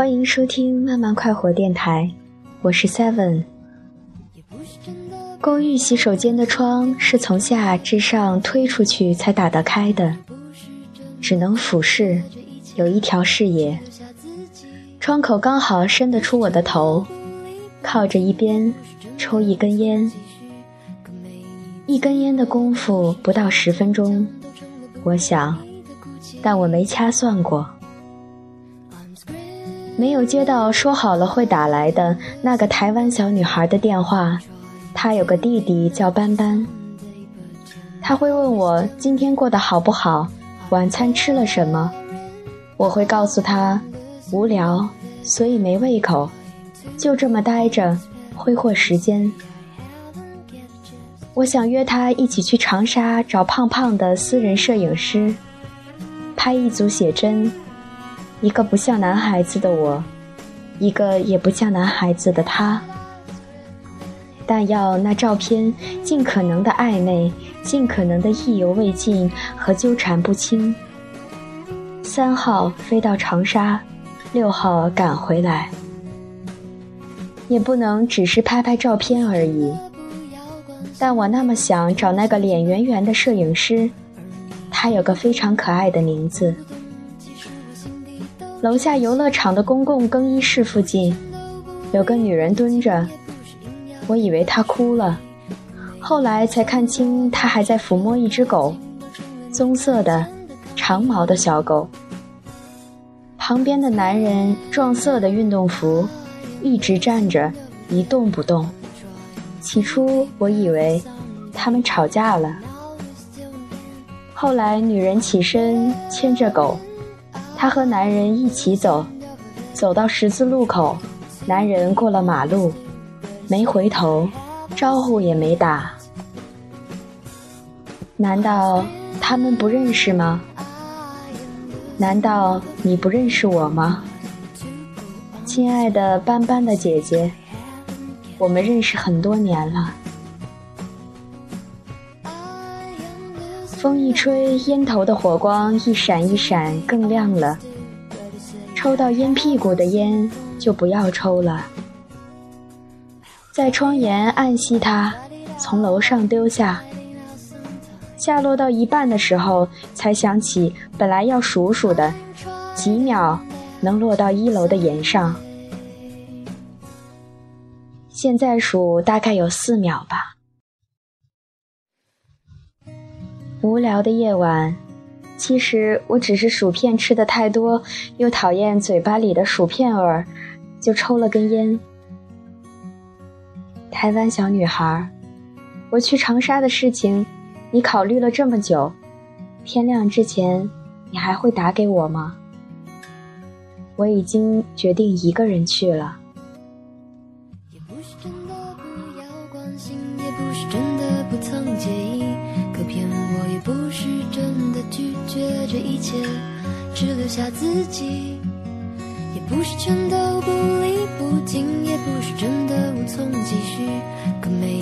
欢迎收听慢慢快活电台，我是 Seven。公寓洗手间的窗是从下至上推出去才打得开的，只能俯视，有一条视野。窗口刚好伸得出我的头，靠着一边，抽一根烟。一根烟的功夫不到十分钟，我想，但我没掐算过。没有接到说好了会打来的那个台湾小女孩的电话，她有个弟弟叫班班。他会问我今天过得好不好，晚餐吃了什么，我会告诉他。无聊，所以没胃口，就这么待着，挥霍时间。我想约他一起去长沙找胖胖的私人摄影师，拍一组写真，一个不像男孩子的我，一个也不像男孩子的他。但要那照片尽可能的暧昧，尽可能的意犹未尽和纠缠不清。三号飞到长沙。六号赶回来，也不能只是拍拍照片而已。但我那么想找那个脸圆圆的摄影师，他有个非常可爱的名字。楼下游乐场的公共更衣室附近，有个女人蹲着，我以为她哭了，后来才看清她还在抚摸一只狗，棕色的，长毛的小狗。旁边的男人撞色的运动服，一直站着一动不动。起初我以为他们吵架了，后来女人起身牵着狗，她和男人一起走，走到十字路口，男人过了马路，没回头，招呼也没打。难道他们不认识吗？难道你不认识我吗，亲爱的斑斑的姐姐？我们认识很多年了。风一吹，烟头的火光一闪一闪，更亮了。抽到烟屁股的烟就不要抽了。在窗沿暗吸它，从楼上丢下。下落到一半的时候，才想起本来要数数的，几秒能落到一楼的檐上。现在数大概有四秒吧。无聊的夜晚，其实我只是薯片吃的太多，又讨厌嘴巴里的薯片味儿，就抽了根烟。台湾小女孩，我去长沙的事情。你考虑了这么久，天亮之前，你还会打给我吗？我已经决定一个人去了。也不是真的不要关心，也不是真的不曾介意，可偏我也不是真的拒绝这一切，只留下自己。也不是全都不理不弃，也不是真的无从继续。可每